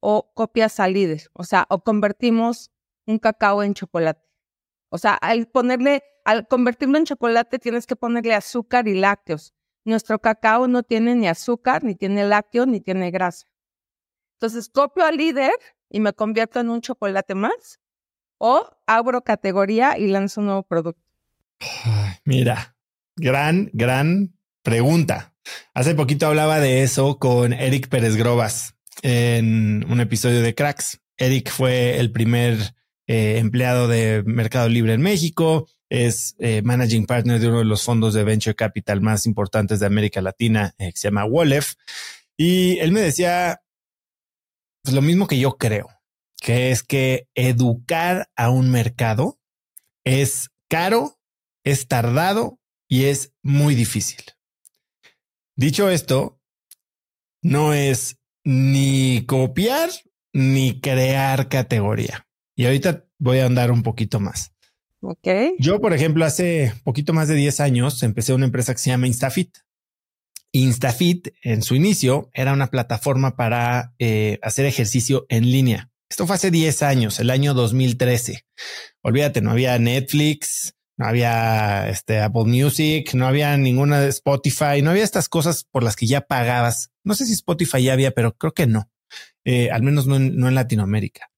o copias al líder, o sea, o convertimos un cacao en chocolate. O sea, al ponerle, al convertirlo en chocolate tienes que ponerle azúcar y lácteos. Nuestro cacao no tiene ni azúcar, ni tiene lácteos, ni tiene grasa. Entonces, copio al líder y me convierto en un chocolate más o abro categoría y lanzo un nuevo producto. Mira, gran, gran pregunta. Hace poquito hablaba de eso con Eric Pérez Grobas en un episodio de Cracks. Eric fue el primer eh, empleado de Mercado Libre en México, es eh, managing partner de uno de los fondos de venture capital más importantes de América Latina, eh, que se llama Wolef. Y él me decía pues, lo mismo que yo creo, que es que educar a un mercado es caro, es tardado y es muy difícil. Dicho esto, no es ni copiar ni crear categoría. Y ahorita voy a andar un poquito más. Ok. Yo, por ejemplo, hace poquito más de 10 años empecé una empresa que se llama Instafit. Instafit en su inicio era una plataforma para eh, hacer ejercicio en línea. Esto fue hace 10 años, el año 2013. Olvídate, no había Netflix, no había este Apple Music, no había ninguna Spotify, no había estas cosas por las que ya pagabas. No sé si Spotify ya había, pero creo que no. Eh, al menos no en, Latinoamérica.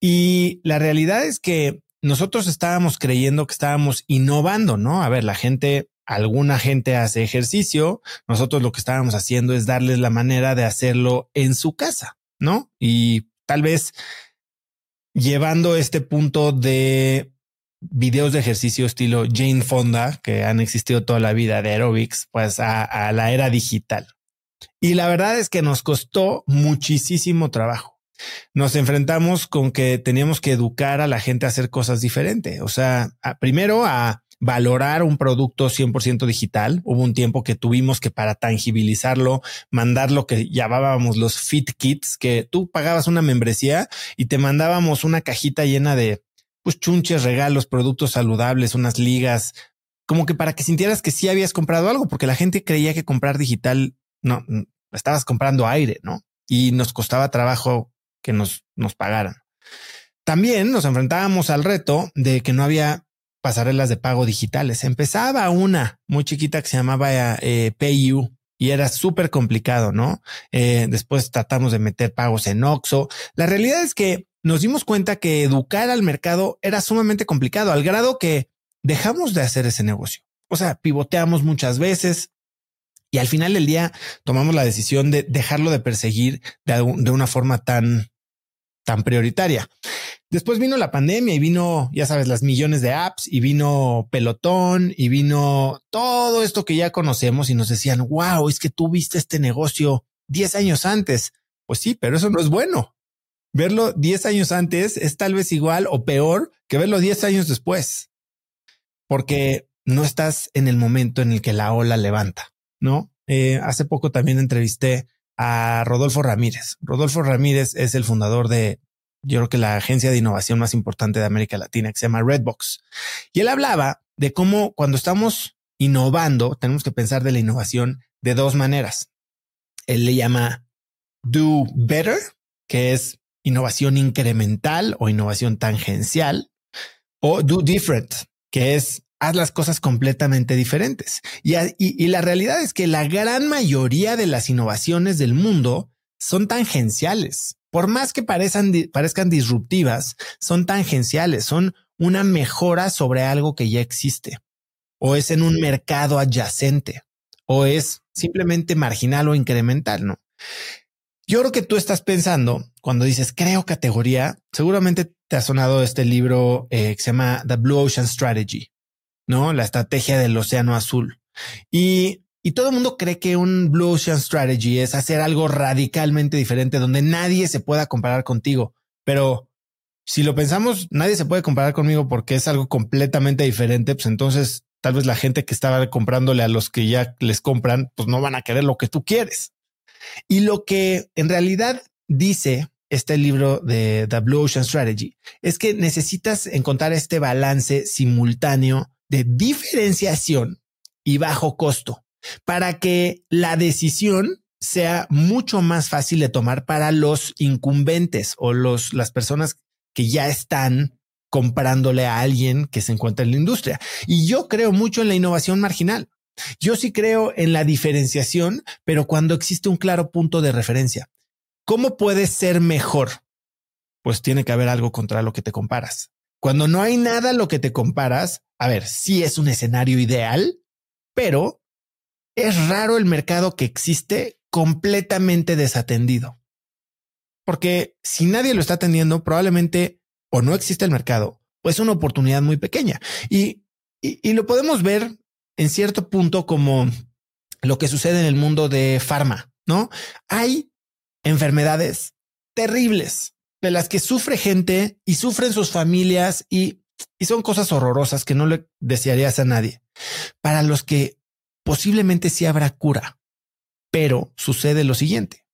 Y la realidad es que nosotros estábamos creyendo que estábamos innovando, ¿no? A ver, la gente, alguna gente hace ejercicio, nosotros lo que estábamos haciendo es darles la manera de hacerlo en su casa, ¿no? Y tal vez llevando este punto de videos de ejercicio estilo Jane Fonda, que han existido toda la vida de aerobics, pues a la era digital. Y la verdad es que nos costó muchísimo trabajo. Nos enfrentamos con que teníamos que educar a la gente a hacer cosas diferentes. O sea, primero a valorar un producto 100% digital. Hubo un tiempo que tuvimos que para tangibilizarlo, mandar lo que llamábamos los fit kits, que tú pagabas una membresía y te mandábamos una cajita llena de pues chunches, regalos, productos saludables, unas ligas, como que para que sintieras que sí habías comprado algo, porque la gente creía que comprar digital no, estabas comprando aire, ¿no? Y nos costaba trabajo que nos, nos pagaran. También nos enfrentábamos al reto de que no había pasarelas de pago digitales. Empezaba una muy chiquita que se llamaba eh, PayU y era súper complicado, ¿no? Eh, después tratamos de meter pagos en Oxo. La realidad es que nos dimos cuenta que educar al mercado era sumamente complicado, al grado que dejamos de hacer ese negocio. O sea, pivoteamos muchas veces, y al final del día tomamos la decisión de dejarlo de perseguir de, una forma tan, tan prioritaria. Después vino la pandemia y vino, ya sabes, las millones de apps y vino pelotón y vino todo esto que ya conocemos y nos decían, wow, es que tú viste este negocio 10 años antes. Pues sí, pero eso no es bueno. Verlo 10 años antes es tal vez igual o peor que verlo 10 años después, porque no estás en el momento en el que la ola levanta. ¿no? Eh, hace poco también entrevisté a Rodolfo Ramírez. Rodolfo Ramírez es el fundador de, yo creo que la agencia de innovación más importante de América Latina, que se llama Redbox. Y él hablaba de cómo cuando estamos innovando, tenemos que pensar de la innovación de dos maneras. Él le llama do better, que es innovación incremental o innovación tangencial, o do different, que es haz las cosas completamente diferentes. Y, la realidad es que la gran mayoría de las innovaciones del mundo son tangenciales. Por más que parezcan, parezcan disruptivas, son tangenciales, son una mejora sobre algo que ya existe. O es en un mercado adyacente, o es simplemente marginal o incremental, ¿no? Yo creo que tú estás pensando cuando dices creo categoría, seguramente te ha sonado este libro eh, que se llama The Blue Ocean Strategy ¿no? La estrategia del océano azul. Y, y todo el mundo cree que un Blue Ocean Strategy es hacer algo radicalmente diferente donde nadie se pueda comparar contigo. Pero si lo pensamos, nadie se puede comparar conmigo porque es algo completamente diferente. Pues entonces tal vez la gente que estaba comprándole a los que ya les compran, pues no van a querer lo que tú quieres. Y lo que en realidad dice este libro de The Blue Ocean Strategy es que necesitas encontrar este balance simultáneo de diferenciación y bajo costo para que la decisión sea mucho más fácil de tomar para los incumbentes o los, las personas que ya están comprándole a alguien que se encuentra en la industria. Y yo creo mucho en la innovación marginal. Yo sí creo en la diferenciación, pero cuando existe un claro punto de referencia. ¿Cómo puedes ser mejor? Pues tiene que haber algo contra lo que te comparas. Cuando no hay nada a lo que te comparas, a ver, sí es un escenario ideal, pero es raro el mercado que existe completamente desatendido. Porque si nadie lo está atendiendo, probablemente o no existe el mercado, o es una oportunidad muy pequeña. Y, y, lo podemos ver en cierto punto como lo que sucede en el mundo de farma, ¿no? Hay enfermedades terribles de las que sufre gente y sufren sus familias y, y son cosas horrorosas que no le desearías a nadie. Para los que posiblemente sí habrá cura, pero sucede lo siguiente.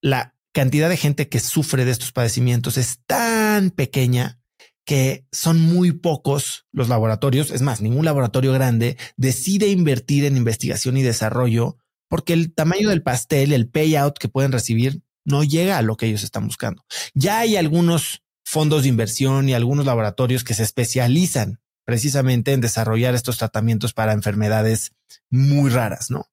La cantidad de gente que sufre de estos padecimientos es tan pequeña que son muy pocos los laboratorios, es más, ningún laboratorio grande decide invertir en investigación y desarrollo porque el tamaño del pastel, el payout que pueden recibir no llega a lo que ellos están buscando. Ya hay algunos fondos de inversión y algunos laboratorios que se especializan precisamente en desarrollar estos tratamientos para enfermedades muy raras, ¿no?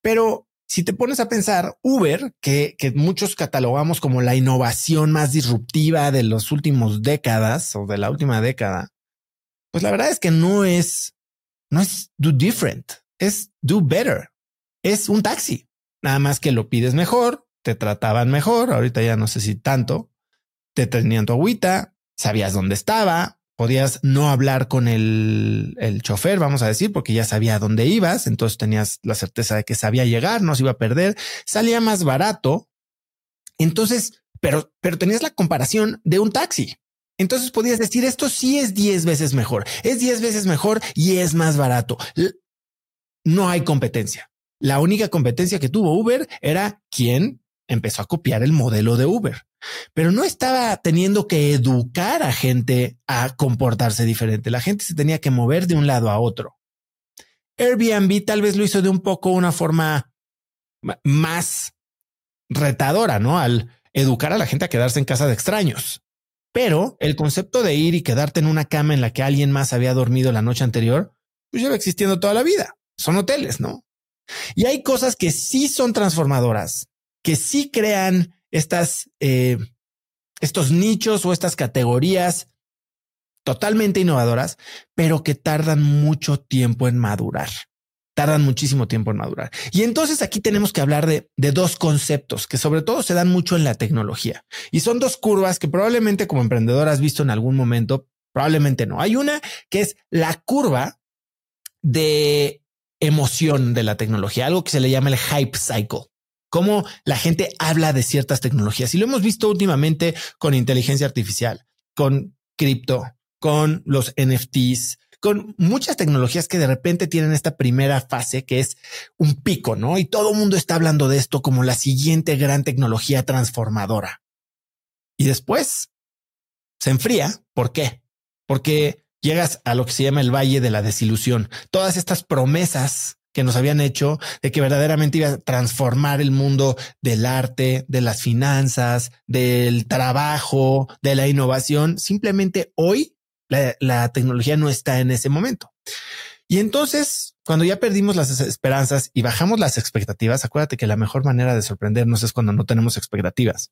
Pero si te pones a pensar, Uber, que, que, muchos catalogamos como la innovación más disruptiva de los últimos décadas o de la última década, pues la verdad es que no es, no es do different, es do better. Es un taxi. Nada más que lo pides mejor, te trataban mejor. Ahorita ya no sé si tanto. Te tenían tu agüita, sabías dónde estaba, podías no hablar con el, el, chofer, vamos a decir, porque ya sabía dónde ibas, entonces tenías la certeza de que sabía llegar, no se iba a perder, salía más barato. Entonces, pero, pero tenías la comparación de un taxi. Entonces podías decir, esto sí es 10 veces mejor, es 10 veces mejor y es más barato. No hay competencia. La única competencia que tuvo Uber era quién empezó a copiar el modelo de Uber pero no estaba teniendo que educar a gente a comportarse diferente. La gente se tenía que mover de un lado a otro. Airbnb tal vez lo hizo de un poco una forma más retadora, ¿no? Al educar a la gente a quedarse en casa de extraños. Pero el concepto de ir y quedarte en una cama en la que alguien más había dormido la noche anterior, pues lleva existiendo toda la vida. Son hoteles, ¿no? Y hay cosas que sí son transformadoras, que sí crean estas, eh, estos nichos o estas categorías totalmente innovadoras, pero que tardan mucho tiempo en madurar. Tardan muchísimo tiempo en madurar. Y entonces aquí tenemos que hablar de, de dos conceptos que sobre todo se dan mucho en la tecnología. Y son dos curvas que probablemente como emprendedor has visto en algún momento, probablemente no. Hay una que es la curva de emoción de la tecnología, algo que se le llama el hype cycle cómo la gente habla de ciertas tecnologías. Y lo hemos visto últimamente con inteligencia artificial, con cripto, con los NFTs, con muchas tecnologías que de repente tienen esta primera fase que es un pico, ¿no? Y todo el mundo está hablando de esto como la siguiente gran tecnología transformadora. Y después se enfría. ¿Por qué? Porque llegas a lo que se llama el valle de la desilusión. Todas estas promesas que nos habían hecho de que verdaderamente iba a transformar el mundo del arte, de las finanzas, del trabajo, de la innovación. Simplemente hoy la, tecnología no está en ese momento. Y entonces, cuando ya perdimos las esperanzas y bajamos las expectativas, acuérdate que la mejor manera de sorprendernos es cuando no tenemos expectativas.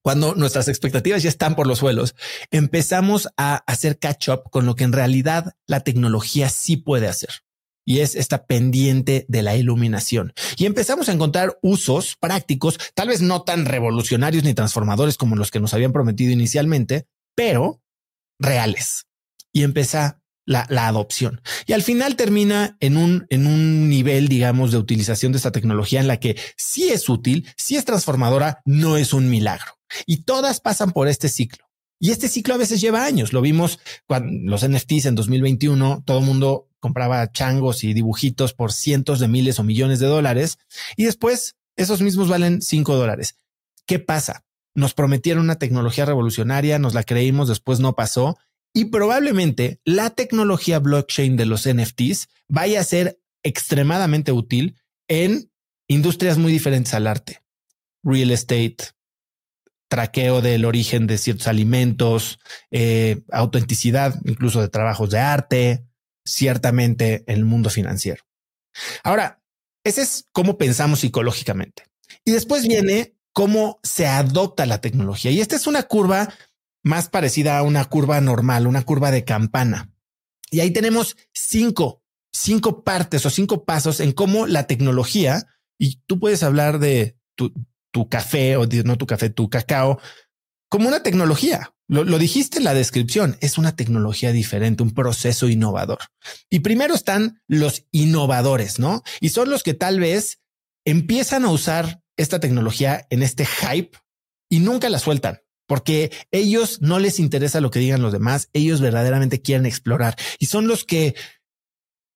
Cuando nuestras expectativas ya están por los suelos, empezamos a hacer catch up con lo que en realidad la tecnología sí puede hacer y es esta pendiente de la iluminación. Y empezamos a encontrar usos prácticos, tal vez no tan revolucionarios ni transformadores como los que nos habían prometido inicialmente, pero reales. Y empieza la, la, adopción. Y al final termina en un, en un nivel, digamos, de utilización de esta tecnología en la que sí es útil, sí es transformadora, no es un milagro. Y todas pasan por este ciclo. Y este ciclo a veces lleva años. Lo vimos cuando los NFTs en 2021, todo el mundo compraba changos y dibujitos por cientos de miles o millones de dólares y después esos mismos valen cinco dólares. ¿Qué pasa? Nos prometieron una tecnología revolucionaria, nos la creímos, después no pasó y probablemente la tecnología blockchain de los NFTs vaya a ser extremadamente útil en industrias muy diferentes al arte. Real estate, traqueo del origen de ciertos alimentos, eh, autenticidad incluso de trabajos de arte, ciertamente en el mundo financiero. Ahora, ese es cómo pensamos psicológicamente. Y después viene cómo se adopta la tecnología. Y esta es una curva más parecida a una curva normal, una curva de campana. Y ahí tenemos cinco, cinco partes o cinco pasos en cómo la tecnología, y tú puedes hablar de tu, tu café o no tu café, tu cacao, como una tecnología. Lo, lo, dijiste en la descripción, es una tecnología diferente, un proceso innovador. Y primero están los innovadores, ¿no? Y son los que tal vez empiezan a usar esta tecnología en este hype y nunca la sueltan porque ellos no les interesa lo que digan los demás, ellos verdaderamente quieren explorar y son los que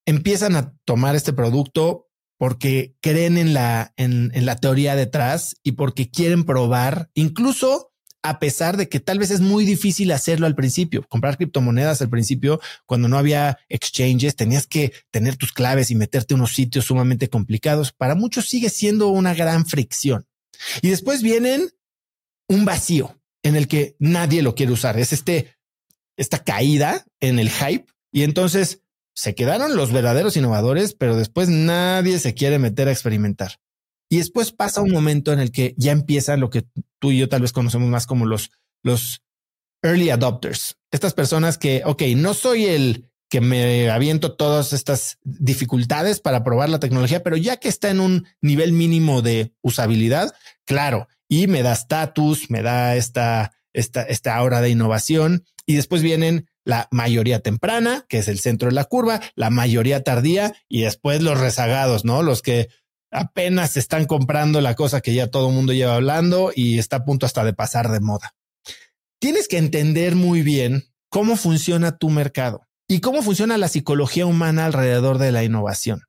empiezan a tomar este producto porque creen en la, en, en la teoría detrás y porque quieren probar, incluso a pesar de que tal vez es muy difícil hacerlo al principio. Comprar criptomonedas al principio, cuando no había exchanges, tenías que tener tus claves y meterte en unos sitios sumamente complicados. Para muchos sigue siendo una gran fricción. Y después vienen un vacío en el que nadie lo quiere usar. Es este, esta caída en el hype. Y entonces se quedaron los verdaderos innovadores, pero después nadie se quiere meter a experimentar. Y después pasa un momento en el que ya empieza lo que tú y yo tal vez conocemos más como los, los early adopters. Estas personas que, ok, no soy el que me aviento todas estas dificultades para probar la tecnología, pero ya que está en un nivel mínimo de usabilidad, claro, y me da estatus, me da esta, esta, esta hora de innovación y después vienen la mayoría temprana, que es el centro de la curva, la mayoría tardía y después los rezagados, ¿no? Los que apenas están comprando la cosa que ya todo el mundo lleva hablando y está a punto hasta de pasar de moda. Tienes que entender muy bien cómo funciona tu mercado y cómo funciona la psicología humana alrededor de la innovación.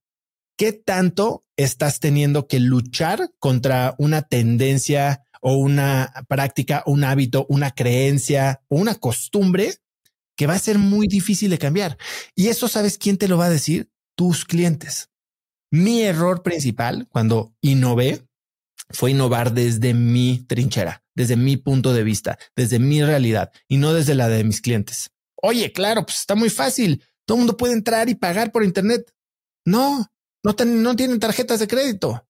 ¿Qué tanto estás teniendo que luchar contra una tendencia o una práctica, un hábito, una creencia o una costumbre que va a ser muy difícil de cambiar? Y eso sabes quién te lo va a decir? Tus clientes. Mi error principal cuando innové fue innovar desde mi trinchera, desde mi punto de vista, desde mi realidad y no desde la de mis clientes. Oye, claro, pues está muy fácil. Todo el mundo puede entrar y pagar por Internet. No, no, no tienen tarjetas de crédito.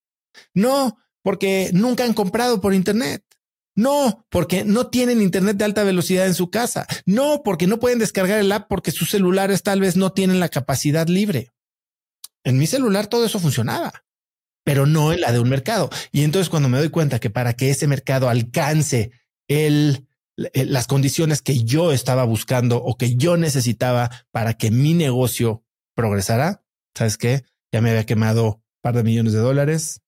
No, porque nunca han comprado por Internet. No, porque no tienen Internet de alta velocidad en su casa. No, porque no pueden descargar el app porque sus celulares tal vez no tienen la capacidad libre. En mi celular todo eso funcionaba, pero no en la de un mercado. Y entonces cuando me doy cuenta que para que ese mercado alcance el, las condiciones que yo estaba buscando o que yo necesitaba para que mi negocio progresara, ¿sabes qué? Ya me había quemado un par de millones de dólares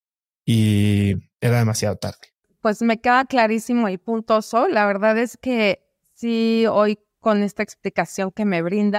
y era demasiado tarde. Pues me queda clarísimo y puntoso. La verdad es que sí, hoy con esta explicación que me brinda,